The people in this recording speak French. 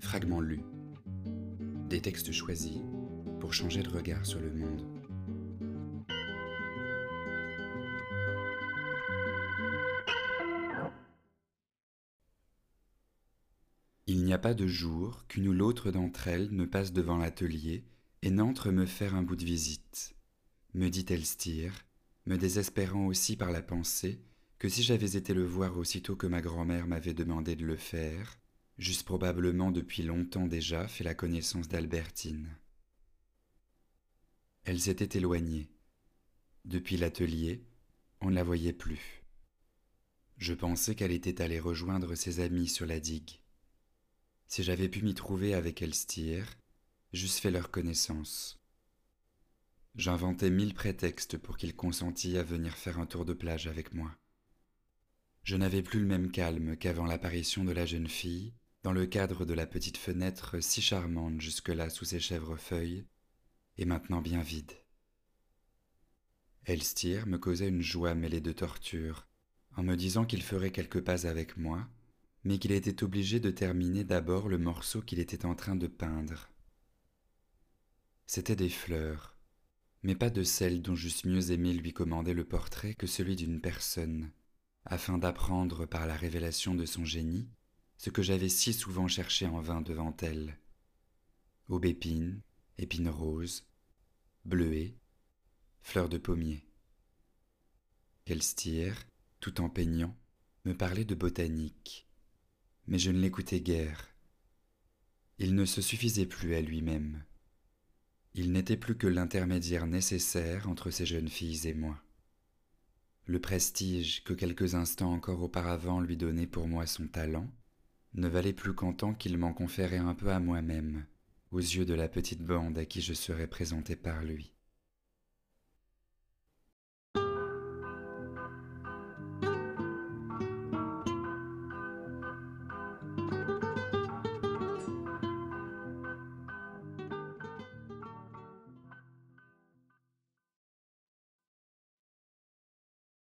Fragments lus. Des textes choisis pour changer de regard sur le monde. Il n'y a pas de jour qu'une ou l'autre d'entre elles ne passe devant l'atelier et n'entre me faire un bout de visite, me dit Elstir, me désespérant aussi par la pensée que si j'avais été le voir aussitôt que ma grand-mère m'avait demandé de le faire, j'eusse probablement depuis longtemps déjà fait la connaissance d'Albertine. Elle s'était éloignée. Depuis l'atelier, on ne la voyait plus. Je pensais qu'elle était allée rejoindre ses amis sur la digue. Si j'avais pu m'y trouver avec Elstir, j'eusse fait leur connaissance. J'inventais mille prétextes pour qu'il consentît à venir faire un tour de plage avec moi. Je n'avais plus le même calme qu'avant l'apparition de la jeune fille, dans le cadre de la petite fenêtre si charmante jusque-là sous ses chèvrefeuilles, et maintenant bien vide. Elstir me causait une joie mêlée de torture, en me disant qu'il ferait quelques pas avec moi, mais qu'il était obligé de terminer d'abord le morceau qu'il était en train de peindre. C'étaient des fleurs, mais pas de celles dont j'eusse mieux aimé lui commander le portrait que celui d'une personne, afin d'apprendre par la révélation de son génie ce que j'avais si souvent cherché en vain devant elle. Aubépine, épines roses, bleuets, fleurs de pommier. Elstir, tout en peignant, me parlait de botanique, mais je ne l'écoutais guère. Il ne se suffisait plus à lui-même. Il n'était plus que l'intermédiaire nécessaire entre ces jeunes filles et moi. Le prestige que quelques instants encore auparavant lui donnait pour moi son talent ne valait plus qu'en tant qu'il m'en conférait un peu à moi-même, aux yeux de la petite bande à qui je serais présenté par lui.